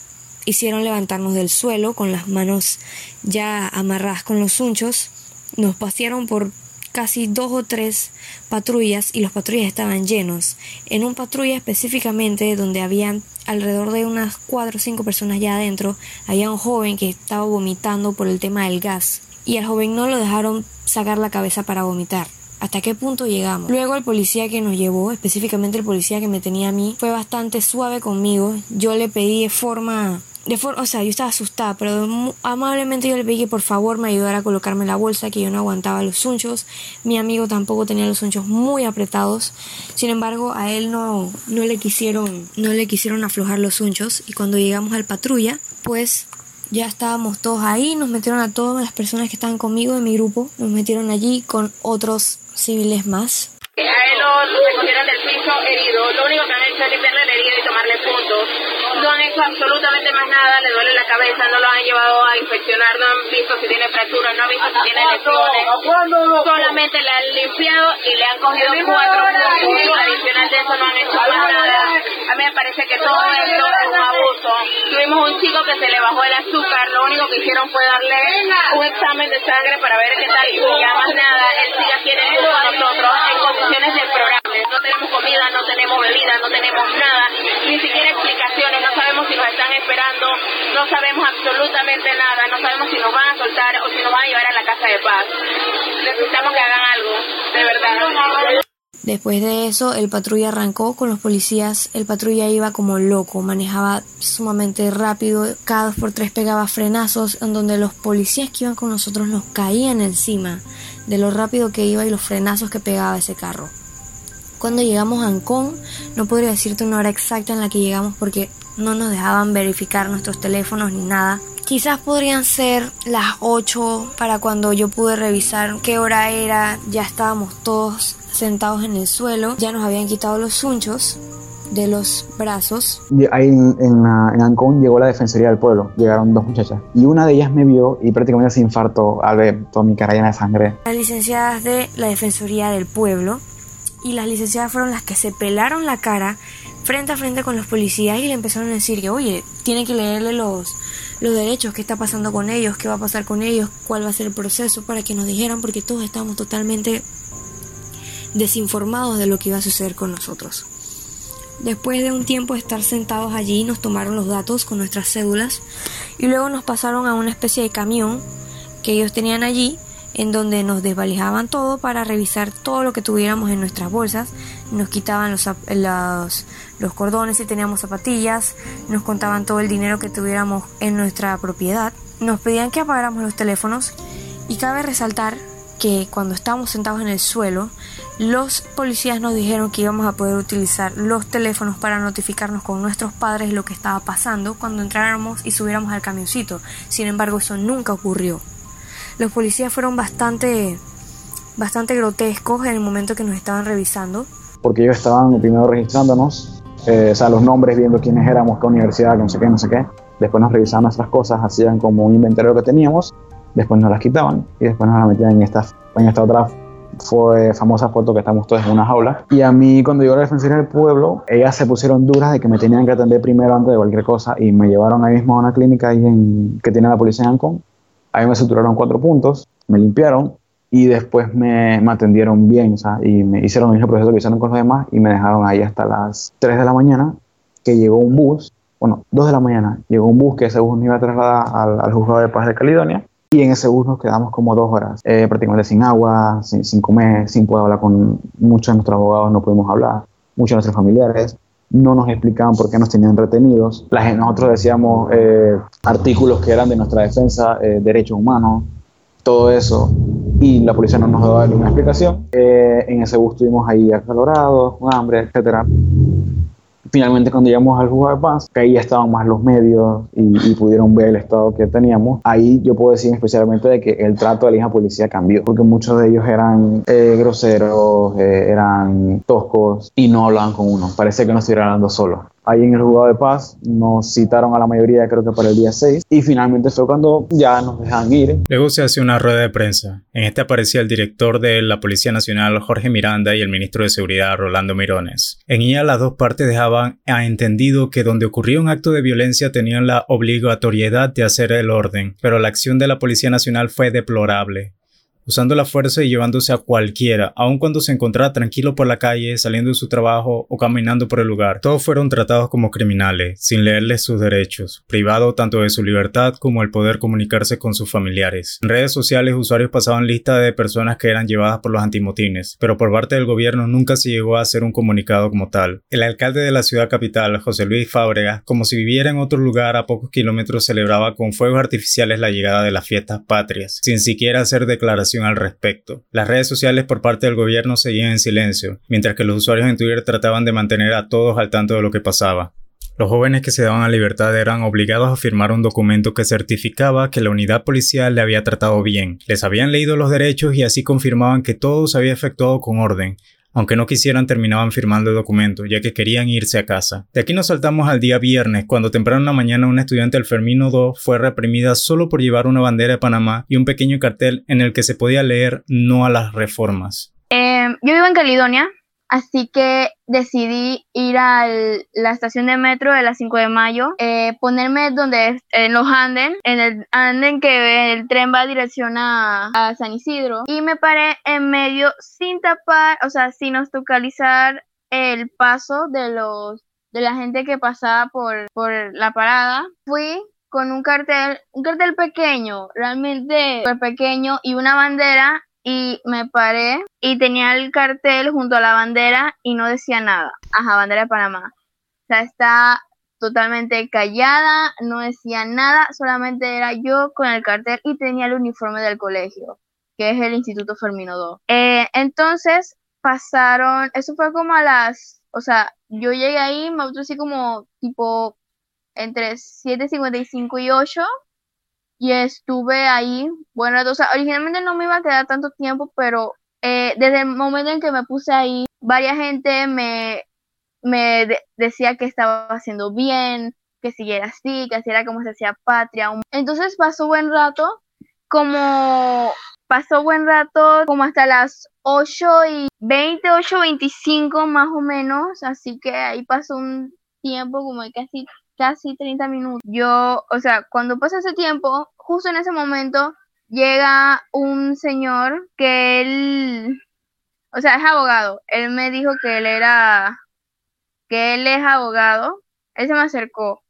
hicieron levantarnos del suelo con las manos ya amarradas con los unchos, nos pasearon por casi dos o tres patrullas y los patrullas estaban llenos. En un patrulla específicamente donde habían alrededor de unas cuatro o cinco personas ya adentro, había un joven que estaba vomitando por el tema del gas y al joven no lo dejaron sacar la cabeza para vomitar. ¿Hasta qué punto llegamos? Luego el policía que nos llevó, específicamente el policía que me tenía a mí, fue bastante suave conmigo. Yo le pedí de forma... De forma, o sea, yo estaba asustada, pero amablemente yo le pedí que por favor me ayudara a colocarme la bolsa, que yo no aguantaba los sunchos. Mi amigo tampoco tenía los sunchos muy apretados. Sin embargo, a él no, no le quisieron, no le quisieron aflojar los sunchos. Y cuando llegamos al patrulla, pues ya estábamos todos ahí, nos metieron a todas las personas que estaban conmigo en mi grupo, nos metieron allí con otros civiles más. A él lo recogieron del piso herido, lo único que han hecho es limpiarle la herida y tomarle puntos. No han hecho absolutamente más nada, le duele la cabeza, no lo han llevado a inspeccionar, no han visto si tiene fracturas, no han visto si tiene lesiones. Solamente le han limpiado y le han cogido cuatro puntos. Adicional de eso no han hecho más nada. A mí me parece que todo esto es un abuso. Tuvimos un chico que se le bajó el azúcar, lo único que hicieron fue darle un examen de sangre para ver qué tal y ya más nada. Él sigue aquí en el con nosotros en condiciones deplorables. No tenemos comida, no tenemos bebida, no tenemos nada, ni siquiera explicaciones, no sabemos si nos están esperando, no sabemos absolutamente nada, no sabemos si nos van a soltar o si nos van a llevar a la casa de paz. Necesitamos que hagan algo, de verdad. Después de eso, el patrulla arrancó con los policías. El patrulla iba como loco, manejaba sumamente rápido, cada dos por tres pegaba frenazos, en donde los policías que iban con nosotros nos caían encima de lo rápido que iba y los frenazos que pegaba ese carro. Cuando llegamos a Ancón, no podría decirte una hora exacta en la que llegamos porque no nos dejaban verificar nuestros teléfonos ni nada. Quizás podrían ser las 8 para cuando yo pude revisar qué hora era. Ya estábamos todos sentados en el suelo. Ya nos habían quitado los sunchos de los brazos. Ahí en, en, en, Ancón llegó la Defensoría del Pueblo. Llegaron dos muchachas. Y una de ellas me vio y prácticamente se infartó al ver toda mi cara llena de sangre. Las licenciadas de la Defensoría del Pueblo. Y las licenciadas fueron las que se pelaron la cara frente a frente con los policías y le empezaron a decir que, oye, tiene que leerle los, los derechos, qué está pasando con ellos, qué va a pasar con ellos, cuál va a ser el proceso, para que nos dijeran, porque todos estábamos totalmente desinformados de lo que iba a suceder con nosotros. Después de un tiempo de estar sentados allí, nos tomaron los datos con nuestras cédulas y luego nos pasaron a una especie de camión que ellos tenían allí en donde nos desvalijaban todo para revisar todo lo que tuviéramos en nuestras bolsas, nos quitaban los, cordones si teníamos zapatillas, nos contaban todo el dinero que tuviéramos en nuestra propiedad, nos pedían que apagáramos los teléfonos y cabe resaltar que cuando estábamos sentados en el suelo, los policías nos dijeron que íbamos a poder utilizar los teléfonos para notificarnos con nuestros padres lo que estaba pasando cuando entráramos y subiéramos al camioncito. Sin embargo, eso nunca ocurrió. Los policías fueron bastante, bastante grotescos en el momento que nos estaban revisando. Porque ellos estaban primero registrándonos, eh, o sea, los nombres, viendo quiénes éramos, qué universidad, no sé qué, no sé qué. Después nos revisaban nuestras cosas, hacían como un inventario que teníamos, después nos las quitaban y después nos las metían en esta, en esta otra fue famosa foto que estamos todos en una jaula. Y a mí, cuando llegó la defensoría del pueblo, ellas se pusieron duras de que me tenían que atender primero antes de cualquier cosa y me llevaron ahí mismo a una clínica ahí en, que tiene la policía en Ancón. Ahí me suturaron cuatro puntos, me limpiaron y después me, atendieron bien o sea, y me hicieron el mismo proceso que hicieron con los demás y me dejaron ahí hasta las 3 de la mañana que llegó un bus, bueno, 2 de la mañana, llegó un bus que ese bus me iba a trasladar al, al juzgado de paz de Caledonia y en ese bus nos quedamos como dos horas, eh, prácticamente sin agua, sin, sin, comer, sin poder hablar con muchos de nuestros abogados, no pudimos hablar, muchos de nuestros familiares. No nos explicaban por qué nos tenían retenidos. La, nosotros decíamos eh, artículos que eran de nuestra defensa, eh, derechos humanos, todo eso. Y la policía no nos daba ninguna explicación. Eh, en ese bus estuvimos ahí acalorados, con hambre, etcétera finalmente cuando llegamos al de paz, que ahí ya estaban más los medios y, pudieron ver el estado que teníamos, ahí yo puedo decir especialmente de que el trato de la hija policía cambió, porque muchos de ellos eran eh, groseros, eh, eran toscos y no hablaban con uno, parece que no estuvieran hablando solo ahí en el juzgado de paz nos citaron a la mayoría creo que para el día 6 y finalmente fue cuando ya nos dejan ir. Luego se hace una rueda de prensa. En este aparecía el director de la Policía Nacional Jorge Miranda y el ministro de Seguridad Rolando Mirones. En ella las dos partes dejaban a entendido que donde ocurría un acto de violencia tenían la obligatoriedad de hacer el orden, pero la acción de la Policía Nacional fue deplorable usando la fuerza y llevándose a cualquiera, aun cuando se encontraba tranquilo por la calle, saliendo de su trabajo o caminando por el lugar. Todos fueron tratados como criminales, sin leerles sus derechos, privado tanto de su libertad como el poder comunicarse con sus familiares. En redes sociales, usuarios pasaban lista de personas que eran llevadas por los antimotines, pero por parte del gobierno nunca se llegó a hacer un comunicado como tal. El alcalde de la ciudad capital, José Luis Fábrega, como si viviera en otro lugar a pocos kilómetros, celebraba con fuegos artificiales la llegada de las fiestas patrias, sin siquiera hacer al respecto. Las redes sociales por parte del gobierno seguían en silencio, mientras que los usuarios en Twitter trataban de mantener a todos al tanto de lo que pasaba. Los jóvenes que se daban a libertad eran obligados a firmar un documento que certificaba que la unidad policial le había tratado bien, les habían leído los derechos y así confirmaban que todo se había efectuado con orden, aunque no quisieran, terminaban firmando el documento, ya que querían irse a casa. De aquí nos saltamos al día viernes, cuando temprano en la mañana una estudiante del Fermino II fue reprimida solo por llevar una bandera de Panamá y un pequeño cartel en el que se podía leer no a las reformas. Eh, yo vivo en Caledonia, Así que decidí ir a la estación de metro de la 5 de mayo, eh, ponerme donde en los anden, en el anden que el tren va a dirección a, San Isidro, y me paré en medio sin tapar, o sea, sin obstaculizar el paso de los de la gente que pasaba por, por la parada. Fui con un cartel, un cartel pequeño, realmente pequeño, y una bandera y me paré y tenía el cartel junto a la bandera y no decía nada. Ajá, bandera de Panamá. O sea, está totalmente callada, no decía nada, solamente era yo con el cartel y tenía el uniforme del colegio, que es el Instituto Fermino 2. Eh, entonces pasaron, eso fue como a las, o sea, yo llegué ahí, me así como tipo entre 7.55 y 8 y estuve ahí, bueno, o sea, originalmente no me iba a quedar tanto tiempo, pero eh, desde el momento en que me puse ahí, varias gente me, me decía que estaba haciendo bien, que siguiera así, que así era como se hacía patria. Entonces pasó buen rato, como pasó buen rato, como hasta las 8 y 20, 8, 25 más o menos, así que ahí pasó un tiempo como casi casi 30 minutos. Yo, o sea, cuando pasa ese tiempo, justo en ese momento llega un señor que él, o sea, es abogado. Él me dijo que él era, que él es abogado. Él se me acercó.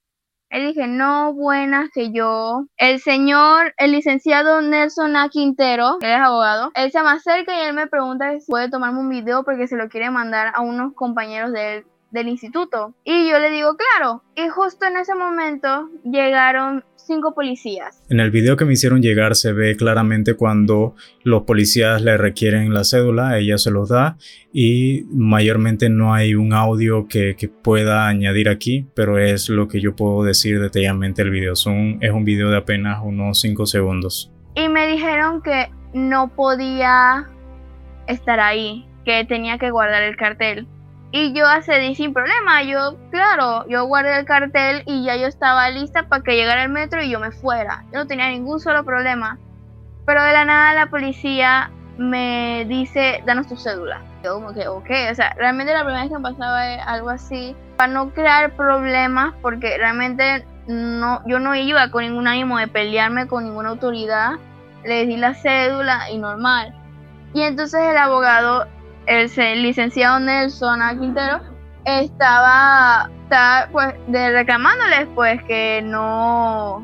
Él dije, no, buenas, que yo. El señor, el licenciado Nelson A. Quintero, que es abogado, él se me acerca y él me pregunta si puede tomarme un video porque se lo quiere mandar a unos compañeros de él del instituto. Y yo le digo, claro. Y justo en ese momento llegaron cinco policías. En el video que me hicieron llegar se ve claramente cuando los policías le requieren la cédula, ella se los da y mayormente no hay un audio que, pueda añadir aquí, pero es lo que yo puedo decir detalladamente el video. Son, es un video de apenas unos 5 segundos. Y me dijeron que no podía estar ahí, que tenía que guardar el cartel Y yo accedí sin problema. Yo, claro, yo guardé el cartel y ya yo estaba lista para que llegara el metro y yo me fuera. Yo no tenía ningún solo problema. Pero de la nada la policía me dice, danos tu cédula. Yo como que, ok, o sea, realmente la primera vez que me pasaba algo así, para no crear problemas, porque realmente no, yo no iba con ningún ánimo de pelearme con ninguna autoridad, le di la cédula y normal. Y entonces el abogado, el licenciado Nelson Quintero, estaba, estaba pues de reclamándoles pues que no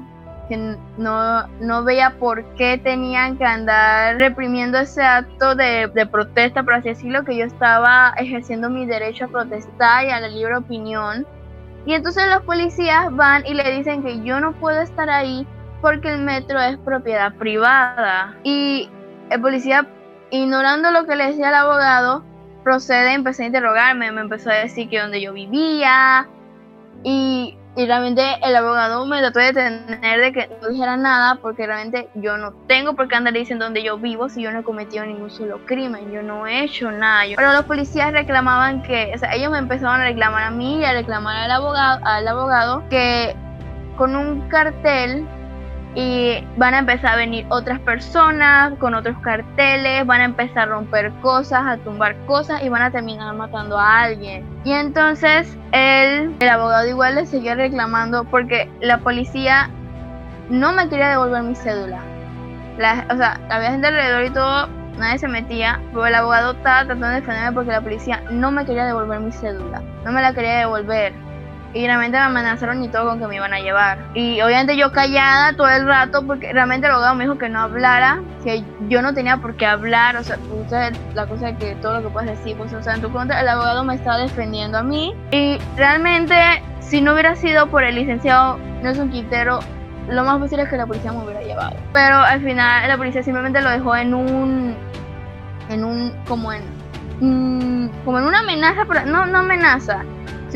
que no, no veía por qué tenían que andar reprimiendo ese acto de, de, protesta, por así decirlo, que yo estaba ejerciendo mi derecho a protestar y a la libre opinión. Y entonces los policías van y le dicen que yo no puedo estar ahí porque el metro es propiedad privada. Y el policía, ignorando lo que le decía el abogado, procede, empezó a interrogarme, me empezó a decir que donde yo vivía y y realmente el abogado me trató de detener de que no dijera nada porque realmente yo no tengo por qué andar diciendo dónde yo vivo si yo no he cometido ningún solo crimen, yo no he hecho nada. Pero los policías reclamaban que, o sea, ellos me empezaron a reclamar a mí y a reclamar al abogado, al abogado que con un cartel y van a empezar a venir otras personas con otros carteles, van a empezar a romper cosas, a tumbar cosas y van a terminar matando a alguien. Y entonces él, el abogado igual le seguía reclamando porque la policía no me quería devolver mi cédula. o sea, había gente alrededor y todo, nadie se metía, pero el abogado estaba tratando de defenderme porque la policía no me quería devolver mi cédula, no me la quería devolver y realmente me amenazaron y todo con que me iban a llevar. Y obviamente yo callada todo el rato porque realmente el abogado me dijo que no hablara, que yo no tenía por qué hablar, o sea, la cosa de que todo lo que puedes decir, pues, o sea, en tu contra, el abogado me estaba defendiendo a mí. Y realmente, si no hubiera sido por el licenciado Nelson Quintero, lo más posible es que la policía me hubiera llevado. Pero al final la policía simplemente lo dejó en un, en un, como en, mm, como en una amenaza, pero no, no amenaza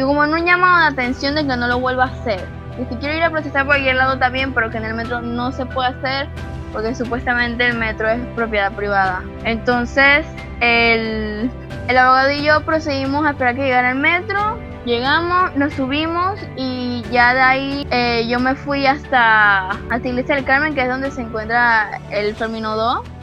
como en un llamado de atención de que no lo vuelva a hacer. Y si quiero ir a protestar por cualquier lado también, pero que en el metro no se puede hacer porque supuestamente el metro es propiedad privada. Entonces, el, el abogado y yo procedimos a esperar que llegara el metro. Llegamos, nos subimos y ya de ahí eh, yo me fui hasta, hasta Iglesia del Carmen, que es donde se encuentra el Fermino 2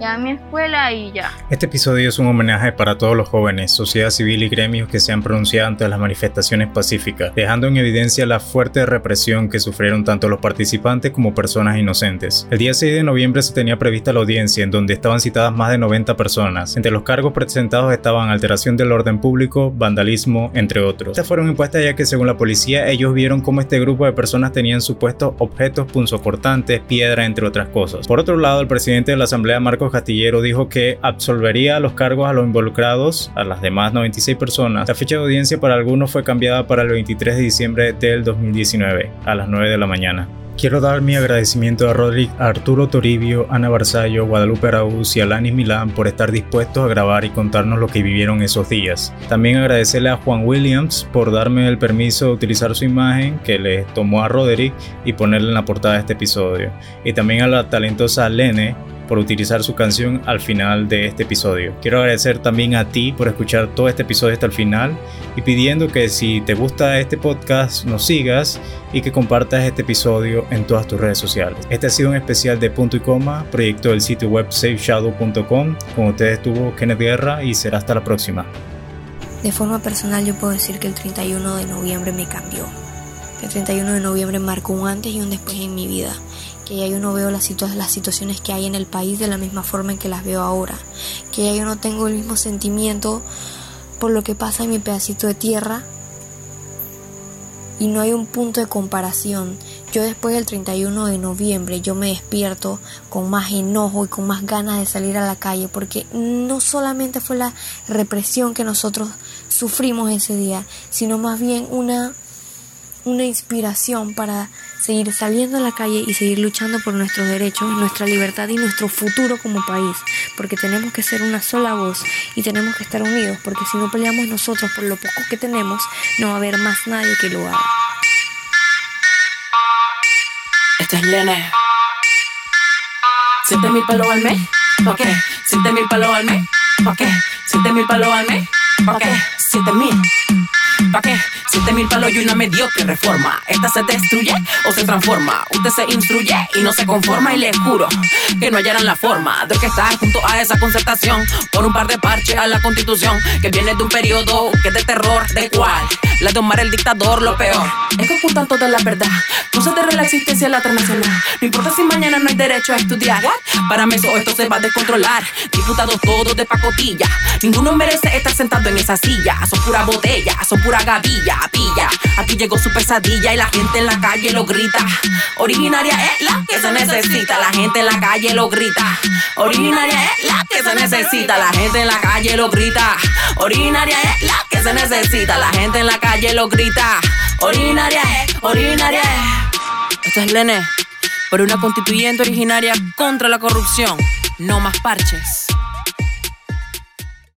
ya mi escuela y ya. Este episodio es un homenaje para todos los jóvenes, sociedad civil y gremios que se han pronunciado ante las manifestaciones pacíficas, dejando en evidencia la fuerte represión que sufrieron tanto los participantes como personas inocentes. El día 6 de noviembre se tenía prevista la audiencia en donde estaban citadas más de 90 personas. Entre los cargos presentados estaban alteración del orden público, vandalismo, entre otros. Estas fueron impuestas ya que según la policía ellos vieron cómo este grupo de personas tenían supuestos objetos punzocortantes, piedra, entre otras cosas. Por otro lado, el presidente de la Asamblea Marcos Castillero dijo que absolvería los cargos a los involucrados, a las demás 96 personas. La fecha de audiencia para algunos fue cambiada para el 23 de diciembre del 2019, a las 9 de la mañana. Quiero dar mi agradecimiento a Rodrigo, Arturo Toribio, Ana Barzallo, Guadalupe Araúz y Alanis Milán por estar dispuestos a grabar y contarnos lo que vivieron esos días. También agradecerle a Juan Williams por darme el permiso de utilizar su imagen que le tomó a Roderick y ponerle en la portada de este episodio. Y también a la talentosa Lene por utilizar su canción al final de este episodio. Quiero agradecer también a ti por escuchar todo este episodio hasta el final y pidiendo que si te gusta este podcast nos sigas y que compartas este episodio en todas tus redes sociales. Este ha sido un especial de punto y coma, proyecto del sitio web safeshadow.com. Con ustedes estuvo Kenneth Guerra y será hasta la próxima. De forma personal yo puedo decir que el 31 de noviembre me cambió. El 31 de noviembre marcó un antes y un después en mi vida que ya yo no veo las, las situaciones que hay en el país de la misma forma en que las veo ahora, que ya yo no tengo el mismo sentimiento por lo que pasa en mi pedacito de tierra y no hay un punto de comparación. Yo después del 31 de noviembre yo me despierto con más enojo y con más ganas de salir a la calle porque no solamente fue la represión que nosotros sufrimos ese día, sino más bien una una inspiración para seguir saliendo a la calle y seguir luchando por nuestros derechos, nuestra libertad y nuestro futuro como país, porque tenemos que ser una sola voz y tenemos que estar unidos, porque si no peleamos nosotros por lo poco que tenemos, no va a haber más nadie que lo haga. Esto es Lene. Siente mil palos al mes, ok. Siente mil palos al mes, ok. Siente mil palos al mes, ok. siete mil. ¿Pa' qué? Siete mil palos y una mediocre reforma. Esta se destruye o se transforma. Usted se instruye y no se conforma. Y le juro que no hallarán la forma de que estar junto a esa concertación. Por un par de parches a la constitución que viene de un periodo que es de terror. ¿De cuál? La de Omar el dictador, lo peor. Es que ocultan toda la verdad. No se la existencia de la transnacional. No importa si mañana no hay derecho a estudiar. Para mí eso esto se va a descontrolar. Diputados todos de pacotilla. Ninguno merece estar sentado en esa silla. Son pura botella, son pura gavilla, pilla. Aquí llegó su pesadilla y la gente en la calle lo grita. Originaria es la que se necesita. La gente en la calle lo grita. Originaria es la que se necesita. La gente en la calle lo grita. Originaria es la que se necesita. La gente en la calle lo grita. Originaria es, originaria es. Esto es Lene. Por una constituyente originaria contra la corrupción. No más parches.